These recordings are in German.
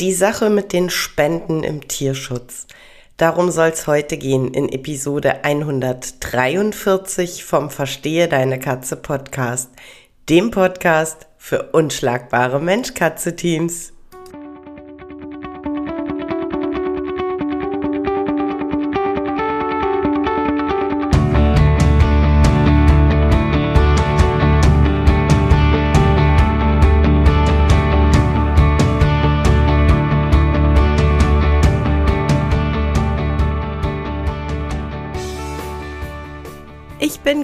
Die Sache mit den Spenden im Tierschutz. Darum soll es heute gehen in Episode 143 vom Verstehe deine Katze Podcast, dem Podcast für unschlagbare Mensch-Katze-Teams.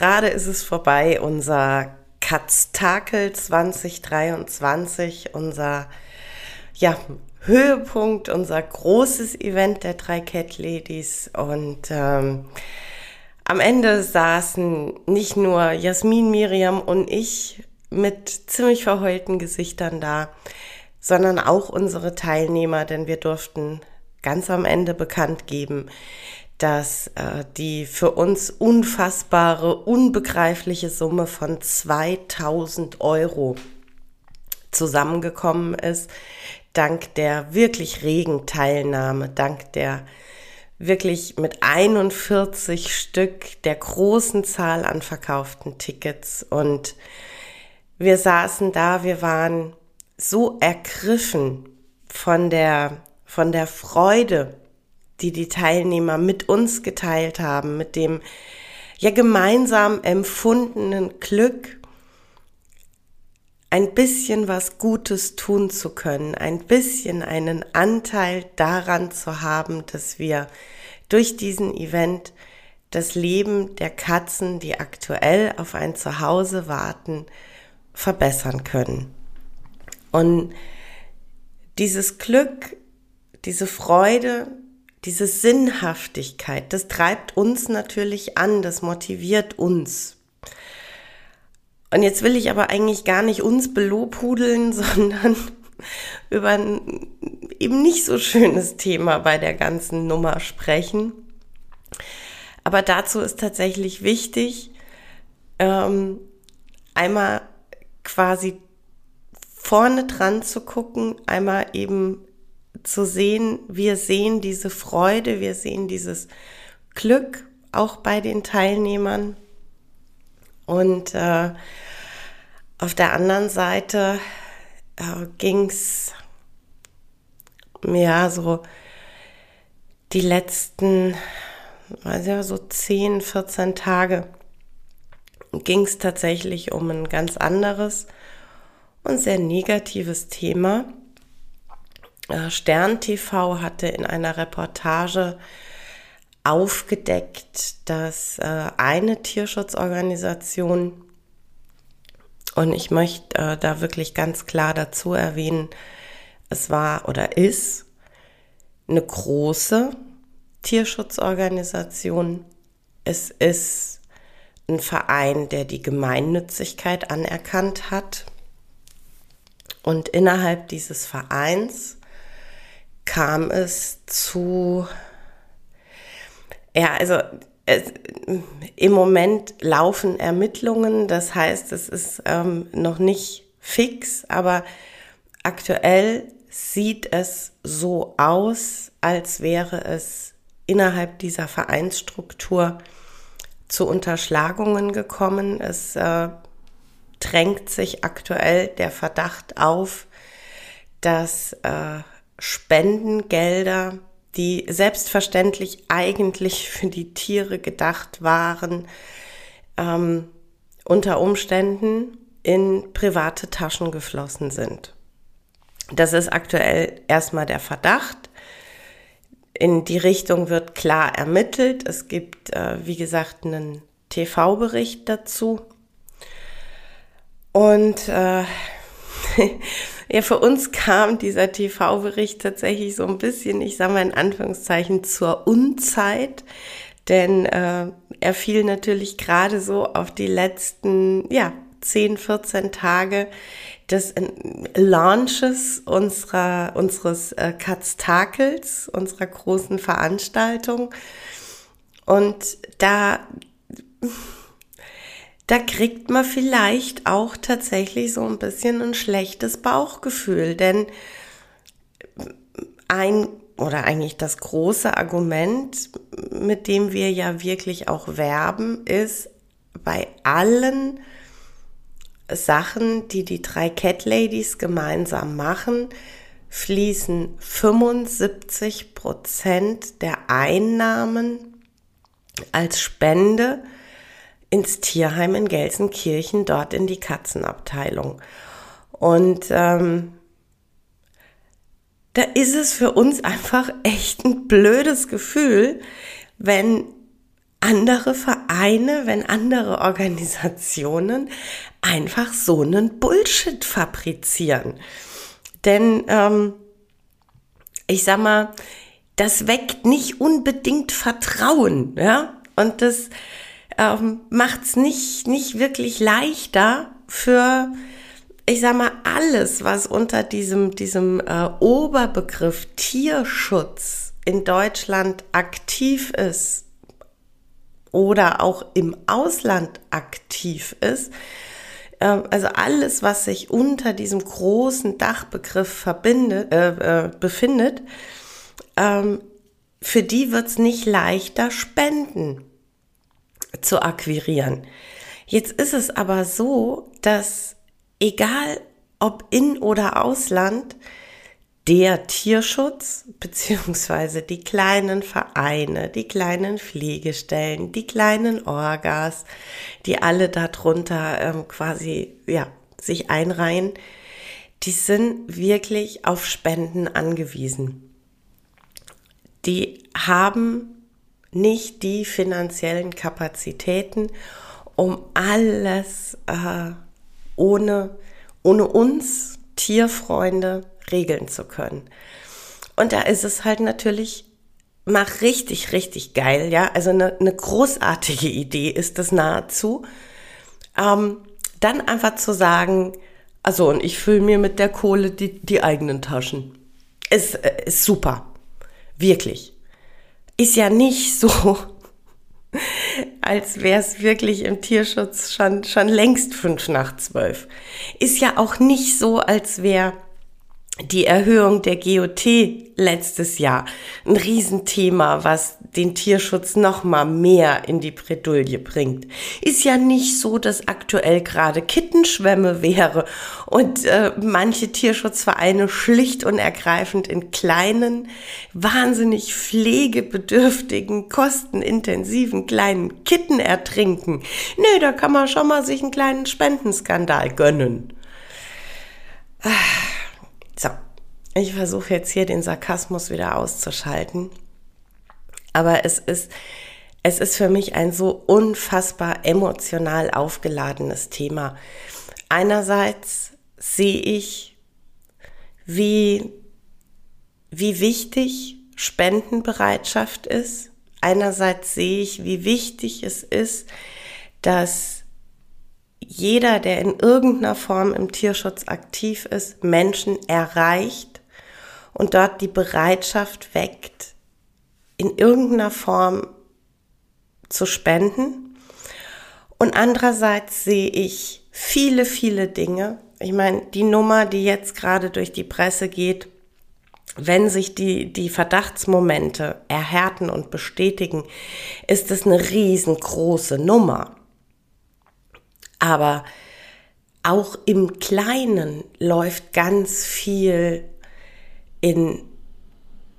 Gerade ist es vorbei, unser Katztakel 2023, unser ja, Höhepunkt, unser großes Event der drei Cat Ladies. Und ähm, am Ende saßen nicht nur Jasmin, Miriam und ich mit ziemlich verheulten Gesichtern da, sondern auch unsere Teilnehmer, denn wir durften ganz am Ende bekannt geben, dass äh, die für uns unfassbare, unbegreifliche Summe von 2000 Euro zusammengekommen ist, dank der wirklich regen Teilnahme, dank der wirklich mit 41 Stück der großen Zahl an verkauften Tickets. Und wir saßen da, wir waren so ergriffen von der, von der Freude, die die Teilnehmer mit uns geteilt haben, mit dem ja gemeinsam empfundenen Glück, ein bisschen was Gutes tun zu können, ein bisschen einen Anteil daran zu haben, dass wir durch diesen Event das Leben der Katzen, die aktuell auf ein Zuhause warten, verbessern können. Und dieses Glück, diese Freude, diese Sinnhaftigkeit, das treibt uns natürlich an, das motiviert uns. Und jetzt will ich aber eigentlich gar nicht uns belobhudeln, sondern über ein eben nicht so schönes Thema bei der ganzen Nummer sprechen. Aber dazu ist tatsächlich wichtig, ähm, einmal quasi vorne dran zu gucken, einmal eben zu sehen, wir sehen diese Freude, wir sehen dieses Glück auch bei den Teilnehmern. Und äh, auf der anderen Seite äh, ging es ja so die letzten, weiß ja, so 10, 14 Tage ging es tatsächlich um ein ganz anderes und sehr negatives Thema. Äh, Stern TV hatte in einer Reportage aufgedeckt, dass äh, eine Tierschutzorganisation, und ich möchte äh, da wirklich ganz klar dazu erwähnen, es war oder ist eine große Tierschutzorganisation. Es ist ein Verein, der die Gemeinnützigkeit anerkannt hat. Und innerhalb dieses Vereins kam es zu, ja, also es, im Moment laufen Ermittlungen, das heißt, es ist ähm, noch nicht fix, aber aktuell sieht es so aus, als wäre es innerhalb dieser Vereinsstruktur zu Unterschlagungen gekommen. Es äh, drängt sich aktuell der Verdacht auf, dass äh, Spendengelder, die selbstverständlich eigentlich für die Tiere gedacht waren, ähm, unter Umständen in private Taschen geflossen sind. Das ist aktuell erstmal der Verdacht. In die Richtung wird klar ermittelt. Es gibt, äh, wie gesagt, einen TV-Bericht dazu. Und äh, ja, für uns kam dieser TV-Bericht tatsächlich so ein bisschen, ich sage mal in Anführungszeichen, zur Unzeit. Denn äh, er fiel natürlich gerade so auf die letzten, ja, 10, 14 Tage des Launches unserer, unseres äh, Katztakels, unserer großen Veranstaltung. Und da, da kriegt man vielleicht auch tatsächlich so ein bisschen ein schlechtes Bauchgefühl, denn ein oder eigentlich das große Argument, mit dem wir ja wirklich auch werben, ist bei allen Sachen, die die drei Cat Ladies gemeinsam machen, fließen 75 Prozent der Einnahmen als Spende ins Tierheim in Gelsenkirchen, dort in die Katzenabteilung. Und ähm, da ist es für uns einfach echt ein blödes Gefühl, wenn andere Vereine, wenn andere Organisationen einfach so einen Bullshit fabrizieren. Denn ähm, ich sag mal, das weckt nicht unbedingt Vertrauen, ja, und das ähm, macht es nicht, nicht wirklich leichter für, ich sag mal, alles, was unter diesem, diesem äh, Oberbegriff Tierschutz in Deutschland aktiv ist, oder auch im Ausland aktiv ist. Ähm, also alles, was sich unter diesem großen Dachbegriff verbindet, äh, äh, befindet, ähm, für die wird es nicht leichter, Spenden zu akquirieren. Jetzt ist es aber so, dass egal ob in oder Ausland, der Tierschutz beziehungsweise die kleinen Vereine, die kleinen Pflegestellen, die kleinen Orgas, die alle darunter ähm, quasi ja sich einreihen, die sind wirklich auf Spenden angewiesen. Die haben nicht die finanziellen Kapazitäten, um alles äh, ohne, ohne uns Tierfreunde regeln zu können. Und da ist es halt natürlich mach richtig, richtig geil, ja. Also eine, eine großartige Idee ist das nahezu. Ähm, dann einfach zu sagen, also und ich fülle mir mit der Kohle die, die eigenen Taschen. Ist, äh, ist super. Wirklich. Ist ja nicht so, als wäre es wirklich im Tierschutz schon, schon längst fünf nach zwölf. Ist ja auch nicht so, als wäre die Erhöhung der GOT letztes Jahr ein Riesenthema, was den Tierschutz noch mal mehr in die Bredouille bringt. Ist ja nicht so, dass aktuell gerade Kittenschwämme wäre und äh, manche Tierschutzvereine schlicht und ergreifend in kleinen, wahnsinnig pflegebedürftigen, kostenintensiven kleinen Kitten ertrinken. Nö, da kann man schon mal sich einen kleinen Spendenskandal gönnen. Ah so, ich versuche jetzt hier den Sarkasmus wieder auszuschalten. Aber es ist, es ist für mich ein so unfassbar emotional aufgeladenes Thema. Einerseits sehe ich, wie, wie wichtig Spendenbereitschaft ist. Einerseits sehe ich, wie wichtig es ist, dass jeder, der in irgendeiner Form im Tierschutz aktiv ist, Menschen erreicht und dort die Bereitschaft weckt, in irgendeiner Form zu spenden. Und andererseits sehe ich viele, viele Dinge. Ich meine, die Nummer, die jetzt gerade durch die Presse geht, wenn sich die, die Verdachtsmomente erhärten und bestätigen, ist es eine riesengroße Nummer. Aber auch im Kleinen läuft ganz viel in,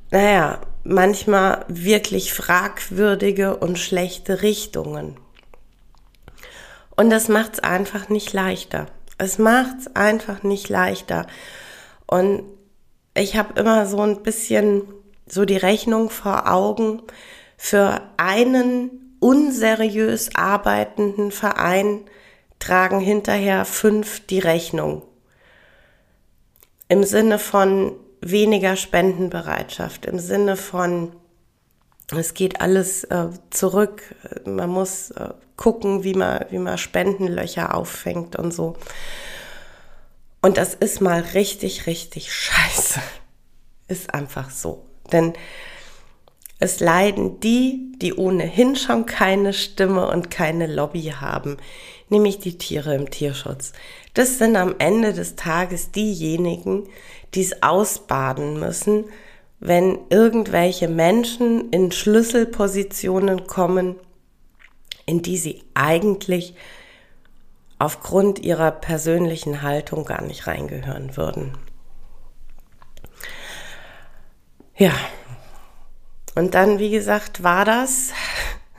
naja, manchmal wirklich fragwürdige und schlechte Richtungen. Und das macht es einfach nicht leichter. Es macht es einfach nicht leichter. Und ich habe immer so ein bisschen so die Rechnung vor Augen für einen unseriös arbeitenden Verein tragen hinterher fünf die Rechnung. Im Sinne von weniger Spendenbereitschaft, im Sinne von es geht alles äh, zurück. Man muss äh, gucken, wie man, wie man Spendenlöcher auffängt und so. Und das ist mal richtig, richtig scheiße. Ist einfach so. Denn es leiden die, die ohnehin schon keine Stimme und keine Lobby haben, nämlich die Tiere im Tierschutz. Das sind am Ende des Tages diejenigen, die es ausbaden müssen, wenn irgendwelche Menschen in Schlüsselpositionen kommen, in die sie eigentlich aufgrund ihrer persönlichen Haltung gar nicht reingehören würden. Ja, und dann, wie gesagt, war das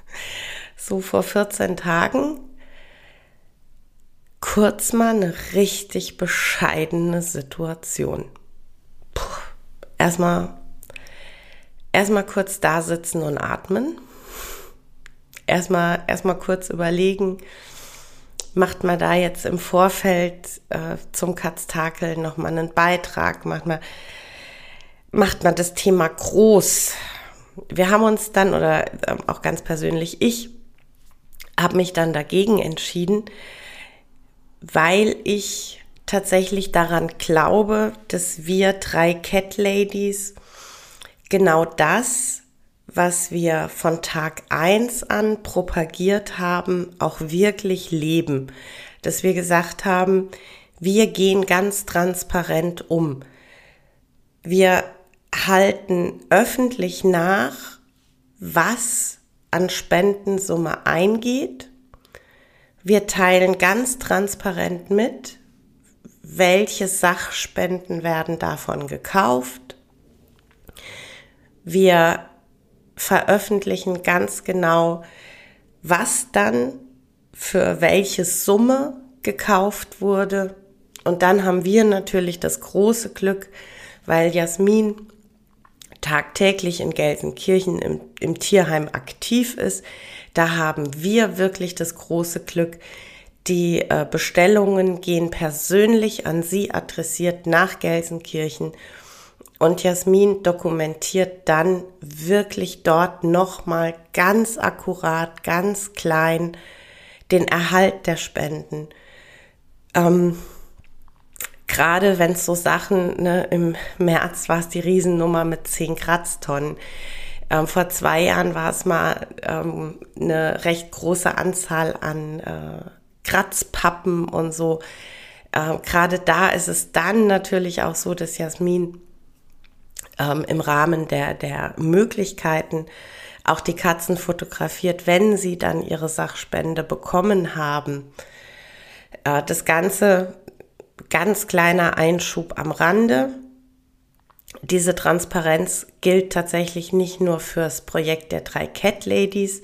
so vor 14 Tagen kurz mal eine richtig bescheidene Situation. Puh, erstmal erstmal kurz da sitzen und atmen. Erstmal, erstmal kurz überlegen, macht man da jetzt im Vorfeld äh, zum Katztakel nochmal einen Beitrag, macht man, macht man das Thema groß. Wir haben uns dann, oder äh, auch ganz persönlich ich, habe mich dann dagegen entschieden, weil ich tatsächlich daran glaube, dass wir drei Cat Ladies genau das, was wir von Tag eins an propagiert haben, auch wirklich leben. Dass wir gesagt haben, wir gehen ganz transparent um. Wir halten öffentlich nach, was an Spendensumme eingeht. Wir teilen ganz transparent mit, welche Sachspenden werden davon gekauft, wir veröffentlichen ganz genau, was dann für welche Summe gekauft wurde. Und dann haben wir natürlich das große Glück, weil Jasmin tagtäglich in Gelsenkirchen im, im Tierheim aktiv ist. Da haben wir wirklich das große Glück, die äh, Bestellungen gehen persönlich an Sie adressiert nach Gelsenkirchen und Jasmin dokumentiert dann wirklich dort nochmal ganz akkurat, ganz klein den Erhalt der Spenden. Ähm, Gerade wenn es so Sachen, ne, im März war es die Riesennummer mit 10 Kratztonnen. Ähm, vor zwei Jahren war es mal ähm, eine recht große Anzahl an äh, Kratzpappen und so. Ähm, Gerade da ist es dann natürlich auch so, dass Jasmin ähm, im Rahmen der, der Möglichkeiten auch die Katzen fotografiert, wenn sie dann ihre Sachspende bekommen haben. Äh, das Ganze ganz kleiner Einschub am Rande. Diese Transparenz gilt tatsächlich nicht nur fürs Projekt der drei Cat Ladies.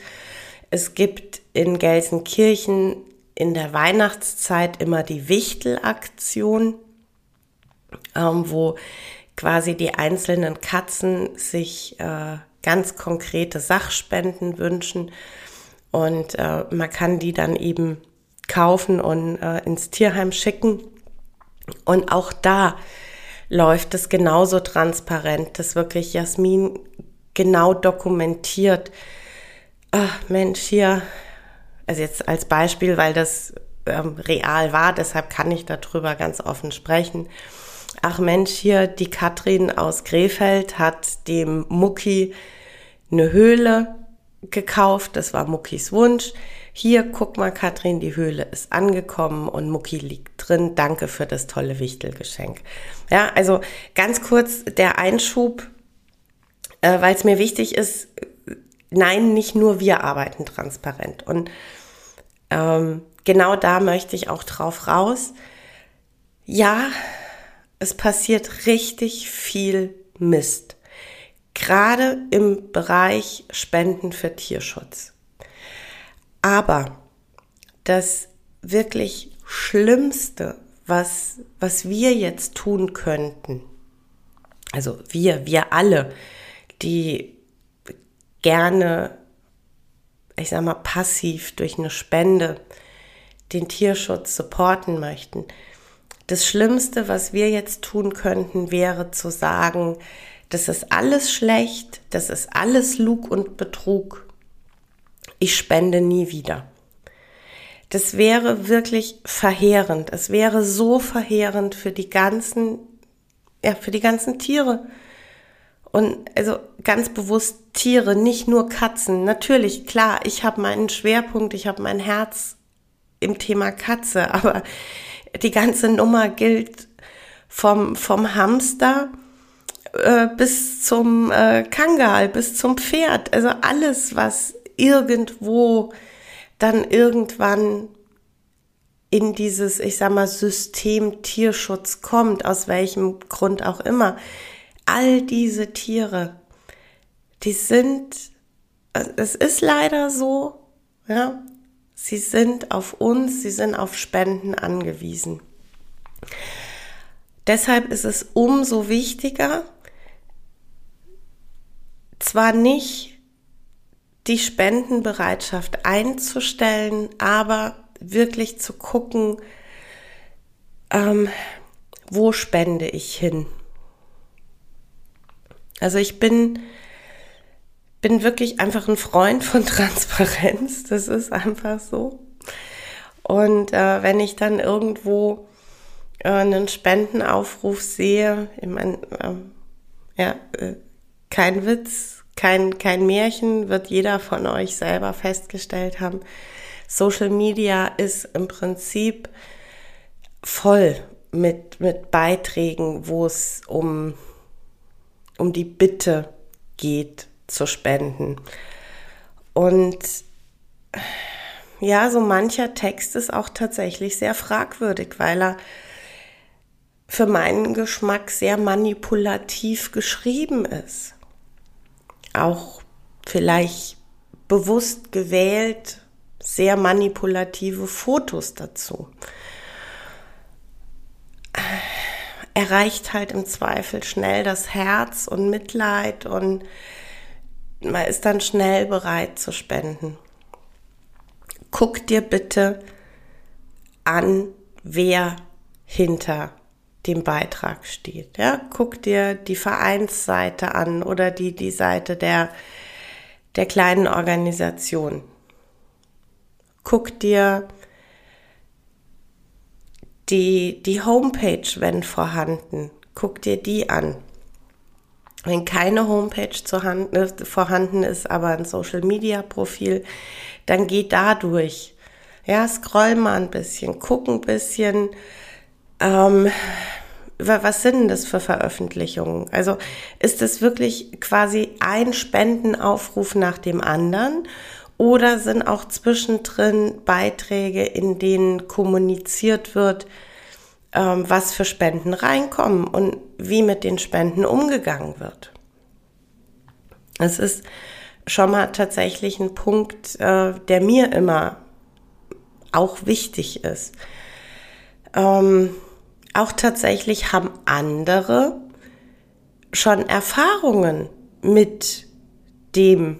Es gibt in Gelsenkirchen in der Weihnachtszeit immer die Wichtelaktion, ähm, wo quasi die einzelnen Katzen sich äh, ganz konkrete Sachspenden wünschen und äh, man kann die dann eben kaufen und äh, ins Tierheim schicken. Und auch da läuft es genauso transparent, dass wirklich Jasmin genau dokumentiert. Ach Mensch, hier, also jetzt als Beispiel, weil das ähm, real war, deshalb kann ich darüber ganz offen sprechen ach Mensch, hier die Katrin aus Krefeld hat dem Mucki eine Höhle gekauft, das war Muckis Wunsch. Hier, guck mal, Katrin, die Höhle ist angekommen und Mucki liegt drin. Danke für das tolle Wichtelgeschenk. Ja, also ganz kurz der Einschub, äh, weil es mir wichtig ist, nein, nicht nur wir arbeiten transparent. Und ähm, genau da möchte ich auch drauf raus. Ja, es passiert richtig viel Mist. Gerade im Bereich Spenden für Tierschutz. Aber das wirklich Schlimmste, was, was wir jetzt tun könnten, also wir, wir alle, die gerne, ich sag mal, passiv durch eine Spende den Tierschutz supporten möchten. Das Schlimmste, was wir jetzt tun könnten, wäre zu sagen, das ist alles schlecht, das ist alles Lug und Betrug. Ich spende nie wieder. Das wäre wirklich verheerend. Es wäre so verheerend für die ganzen, ja, für die ganzen Tiere. Und also ganz bewusst Tiere, nicht nur Katzen. Natürlich, klar, ich habe meinen Schwerpunkt, ich habe mein Herz im Thema Katze, aber die ganze Nummer gilt vom, vom Hamster äh, bis zum äh, Kangal, bis zum Pferd. Also alles, was irgendwo dann irgendwann in dieses, ich sag mal, System Tierschutz kommt, aus welchem Grund auch immer. All diese Tiere, die sind, es ist leider so, ja, sie sind auf uns, sie sind auf Spenden angewiesen. Deshalb ist es umso wichtiger, zwar nicht die Spendenbereitschaft einzustellen, aber wirklich zu gucken, ähm, wo spende ich hin. Also ich bin, bin wirklich einfach ein Freund von Transparenz, das ist einfach so. Und äh, wenn ich dann irgendwo äh, einen Spendenaufruf sehe, ich meine, äh, ja, kein Witz, kein, kein Märchen, wird jeder von euch selber festgestellt haben. Social Media ist im Prinzip voll mit, mit Beiträgen, wo es um, um die Bitte geht zu spenden. Und ja, so mancher Text ist auch tatsächlich sehr fragwürdig, weil er für meinen Geschmack sehr manipulativ geschrieben ist auch vielleicht bewusst gewählt sehr manipulative Fotos dazu. Erreicht halt im Zweifel schnell das Herz und Mitleid und man ist dann schnell bereit zu spenden. Guck dir bitte an, wer hinter dem Beitrag steht. Ja, guck dir die Vereinsseite an oder die, die Seite der, der kleinen Organisation. Guck dir die, die Homepage, wenn vorhanden, guck dir die an. Wenn keine Homepage äh, vorhanden ist, aber ein Social Media Profil, dann geh da durch. Ja, scroll mal ein bisschen, guck ein bisschen, ähm, was sind denn das für Veröffentlichungen? Also ist es wirklich quasi ein Spendenaufruf nach dem anderen oder sind auch zwischendrin Beiträge, in denen kommuniziert wird, ähm, was für Spenden reinkommen und wie mit den Spenden umgegangen wird? Es ist schon mal tatsächlich ein Punkt, äh, der mir immer auch wichtig ist. Ähm, auch tatsächlich haben andere schon Erfahrungen mit dem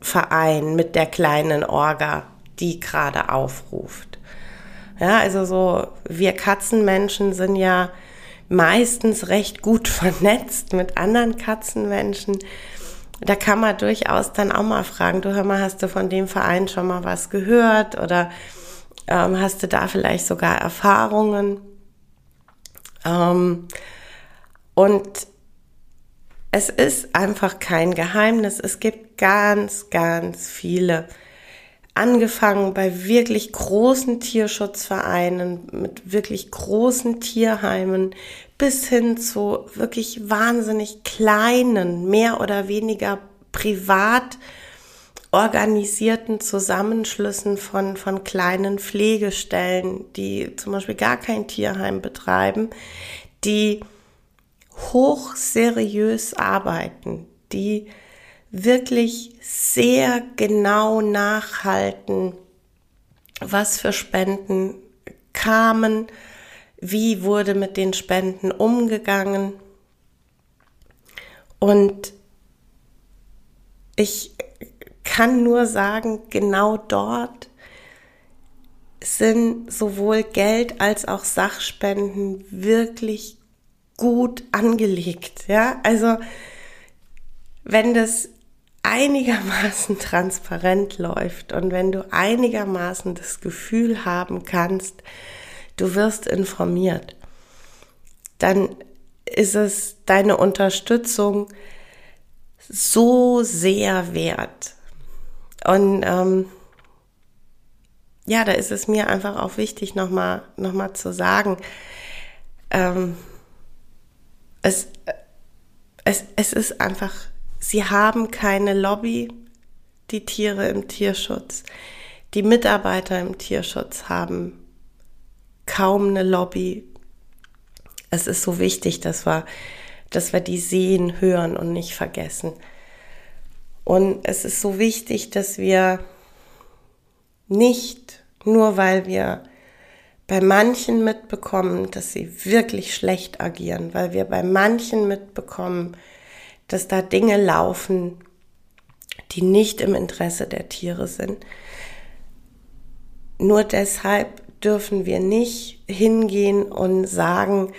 Verein, mit der kleinen Orga, die gerade aufruft. Ja, also so, wir Katzenmenschen sind ja meistens recht gut vernetzt mit anderen Katzenmenschen. Da kann man durchaus dann auch mal fragen, du hör mal, hast du von dem Verein schon mal was gehört oder ähm, hast du da vielleicht sogar Erfahrungen? Ähm, und es ist einfach kein Geheimnis. Es gibt ganz, ganz viele, angefangen bei wirklich großen Tierschutzvereinen, mit wirklich großen Tierheimen, bis hin zu wirklich wahnsinnig kleinen, mehr oder weniger privat organisierten Zusammenschlüssen von, von kleinen Pflegestellen, die zum Beispiel gar kein Tierheim betreiben, die hochseriös arbeiten, die wirklich sehr genau nachhalten, was für Spenden kamen, wie wurde mit den Spenden umgegangen. Und ich kann nur sagen, genau dort sind sowohl Geld als auch Sachspenden wirklich gut angelegt. Ja, also wenn das einigermaßen transparent läuft und wenn du einigermaßen das Gefühl haben kannst, du wirst informiert, dann ist es deine Unterstützung so sehr wert. Und ähm, ja, da ist es mir einfach auch wichtig, nochmal noch mal zu sagen, ähm, es, es, es ist einfach, sie haben keine Lobby, die Tiere im Tierschutz. Die Mitarbeiter im Tierschutz haben kaum eine Lobby. Es ist so wichtig, dass wir, dass wir die sehen, hören und nicht vergessen. Und es ist so wichtig, dass wir nicht nur weil wir bei manchen mitbekommen, dass sie wirklich schlecht agieren, weil wir bei manchen mitbekommen, dass da Dinge laufen, die nicht im Interesse der Tiere sind. Nur deshalb dürfen wir nicht hingehen und sagen,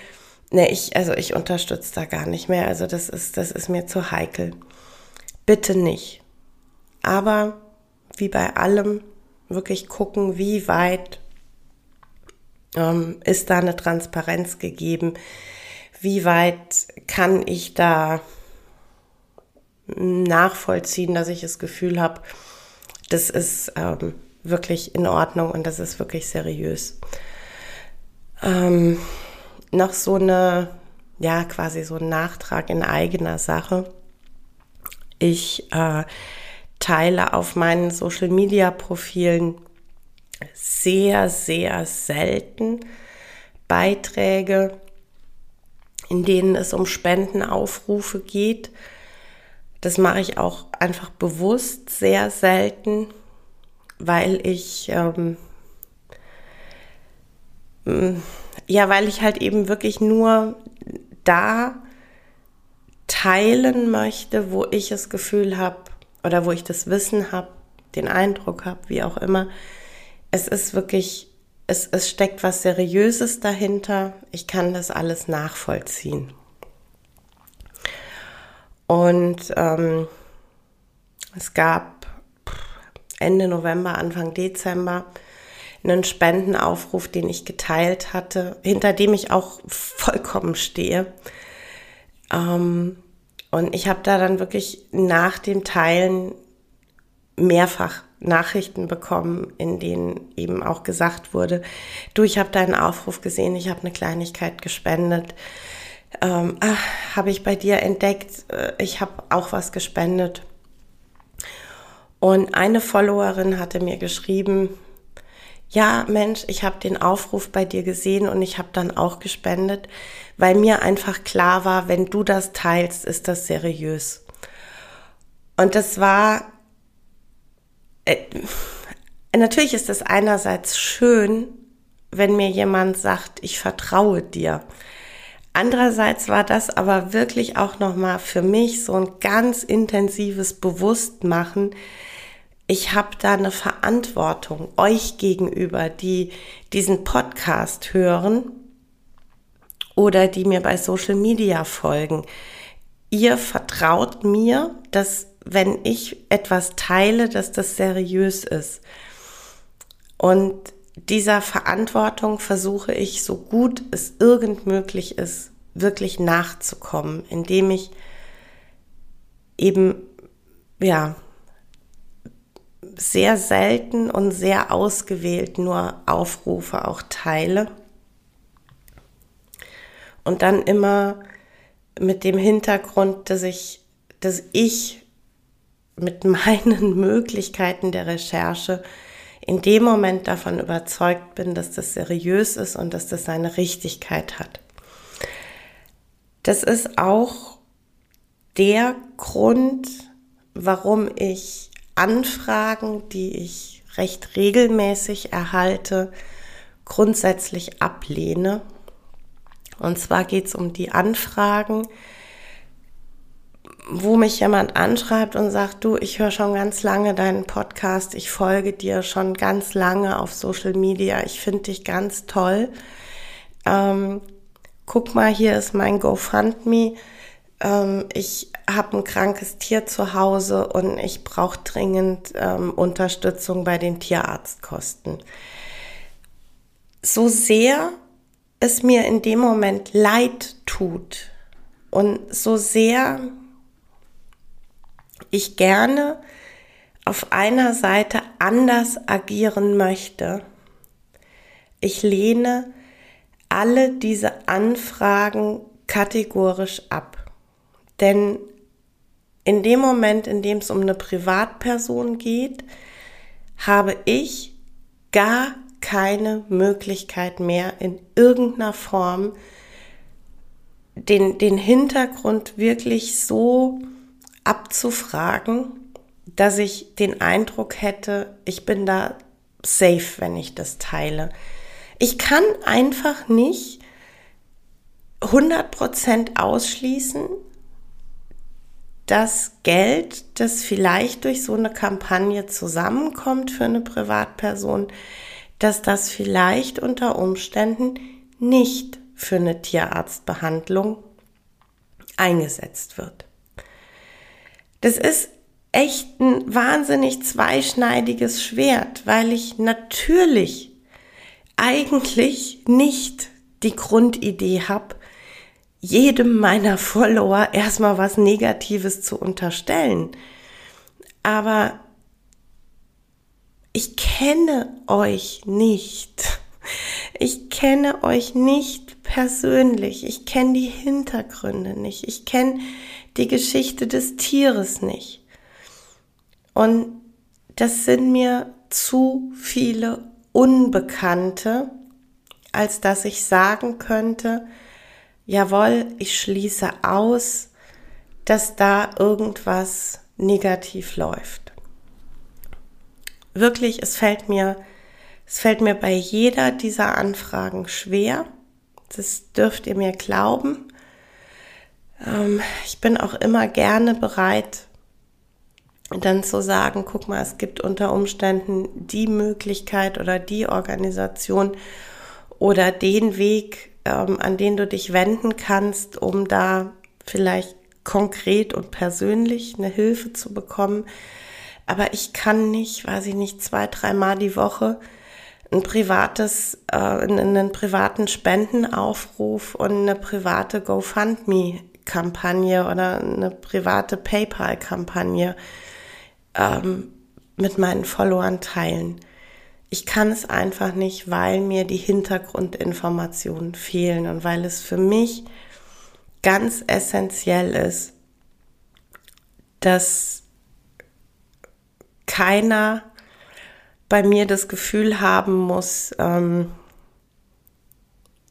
ne, ich, also ich unterstütze da gar nicht mehr, also das ist, das ist mir zu heikel. Bitte nicht. Aber wie bei allem, wirklich gucken, wie weit ähm, ist da eine Transparenz gegeben, wie weit kann ich da nachvollziehen, dass ich das Gefühl habe, das ist ähm, wirklich in Ordnung und das ist wirklich seriös. Ähm, noch so eine, ja, quasi so ein Nachtrag in eigener Sache. Ich äh, teile auf meinen Social-Media-Profilen sehr, sehr selten Beiträge, in denen es um Spendenaufrufe geht. Das mache ich auch einfach bewusst sehr selten, weil ich ähm, ja, weil ich halt eben wirklich nur da teilen möchte, wo ich das Gefühl habe, oder wo ich das Wissen habe, den Eindruck habe, wie auch immer, es ist wirklich, es, es steckt was Seriöses dahinter. Ich kann das alles nachvollziehen. Und ähm, es gab Ende November, Anfang Dezember einen Spendenaufruf, den ich geteilt hatte, hinter dem ich auch vollkommen stehe. Ähm, und ich habe da dann wirklich nach dem Teilen mehrfach Nachrichten bekommen, in denen eben auch gesagt wurde, du, ich habe deinen Aufruf gesehen, ich habe eine Kleinigkeit gespendet. Ähm, habe ich bei dir entdeckt, äh, ich habe auch was gespendet. Und eine Followerin hatte mir geschrieben, ja Mensch, ich habe den Aufruf bei dir gesehen und ich habe dann auch gespendet, weil mir einfach klar war, wenn du das teilst, ist das seriös. Und das war, äh, natürlich ist es einerseits schön, wenn mir jemand sagt, ich vertraue dir. Andererseits war das aber wirklich auch nochmal für mich so ein ganz intensives Bewusstmachen, ich habe da eine Verantwortung euch gegenüber, die diesen Podcast hören oder die mir bei Social Media folgen. Ihr vertraut mir, dass wenn ich etwas teile, dass das seriös ist. Und dieser Verantwortung versuche ich, so gut es irgend möglich ist, wirklich nachzukommen, indem ich eben, ja, sehr selten und sehr ausgewählt nur Aufrufe auch teile. Und dann immer mit dem Hintergrund, dass ich, dass ich mit meinen Möglichkeiten der Recherche in dem Moment davon überzeugt bin, dass das seriös ist und dass das seine Richtigkeit hat. Das ist auch der Grund, warum ich Anfragen, die ich recht regelmäßig erhalte, grundsätzlich ablehne. Und zwar geht es um die Anfragen, wo mich jemand anschreibt und sagt, du, ich höre schon ganz lange deinen Podcast, ich folge dir schon ganz lange auf Social Media, ich finde dich ganz toll. Ähm, guck mal, hier ist mein GoFundMe. Ähm, ich habe ein krankes Tier zu Hause und ich brauche dringend ähm, Unterstützung bei den Tierarztkosten. So sehr es mir in dem Moment leid tut und so sehr ich gerne auf einer Seite anders agieren möchte, ich lehne alle diese Anfragen kategorisch ab. Denn in dem Moment, in dem es um eine Privatperson geht, habe ich gar keine Möglichkeit mehr in irgendeiner Form den, den Hintergrund wirklich so abzufragen, dass ich den Eindruck hätte, ich bin da safe, wenn ich das teile. Ich kann einfach nicht 100% ausschließen, dass Geld, das vielleicht durch so eine Kampagne zusammenkommt für eine Privatperson, dass das vielleicht unter Umständen nicht für eine Tierarztbehandlung eingesetzt wird. Das ist echt ein wahnsinnig zweischneidiges Schwert, weil ich natürlich eigentlich nicht die Grundidee habe, jedem meiner Follower erstmal was Negatives zu unterstellen. Aber ich kenne euch nicht. Ich kenne euch nicht persönlich. Ich kenne die Hintergründe nicht. Ich kenne die Geschichte des Tieres nicht. Und das sind mir zu viele Unbekannte, als dass ich sagen könnte, jawohl, ich schließe aus, dass da irgendwas negativ läuft. Wirklich, es fällt mir, es fällt mir bei jeder dieser Anfragen schwer. Das dürft ihr mir glauben. Ähm, ich bin auch immer gerne bereit, dann zu sagen, guck mal, es gibt unter Umständen die Möglichkeit oder die Organisation oder den Weg, ähm, an den du dich wenden kannst, um da vielleicht konkret und persönlich eine Hilfe zu bekommen. Aber ich kann nicht, weiß ich nicht, zwei, dreimal die Woche ein privates, äh, einen privaten Spendenaufruf und eine private GoFundMe-Kampagne oder eine private PayPal-Kampagne ähm, mit meinen Followern teilen. Ich kann es einfach nicht, weil mir die Hintergrundinformationen fehlen und weil es für mich ganz essentiell ist, dass keiner bei mir das Gefühl haben muss, ähm,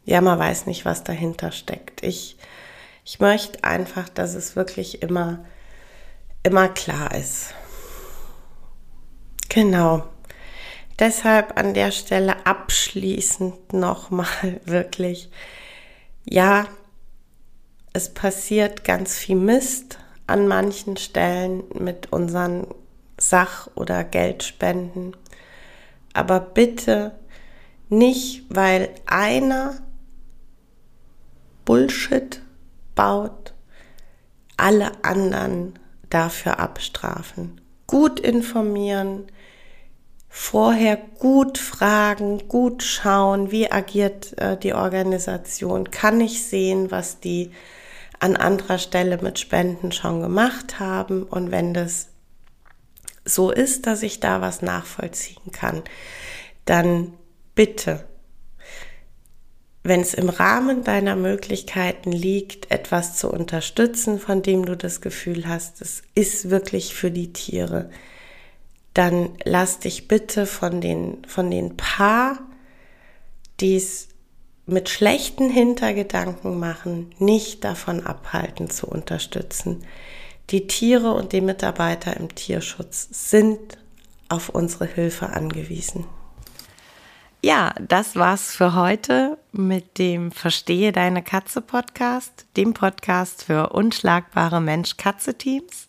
ja, man weiß nicht, was dahinter steckt. Ich, ich möchte einfach, dass es wirklich immer, immer klar ist. Genau. Deshalb an der Stelle abschließend nochmal wirklich, ja, es passiert ganz viel Mist an manchen Stellen mit unseren Sach- oder Geldspenden. Aber bitte nicht, weil einer Bullshit baut, alle anderen dafür abstrafen. Gut informieren, vorher gut fragen, gut schauen, wie agiert äh, die Organisation, kann ich sehen, was die an anderer Stelle mit Spenden schon gemacht haben? Und wenn das so ist, dass ich da was nachvollziehen kann, dann bitte, wenn es im Rahmen deiner Möglichkeiten liegt, etwas zu unterstützen, von dem du das Gefühl hast, es ist wirklich für die Tiere, dann lass dich bitte von den, von den paar, die es mit schlechten Hintergedanken machen, nicht davon abhalten zu unterstützen. Die Tiere und die Mitarbeiter im Tierschutz sind auf unsere Hilfe angewiesen. Ja, das war's für heute mit dem Verstehe deine Katze Podcast, dem Podcast für unschlagbare Mensch-Katze-Teams.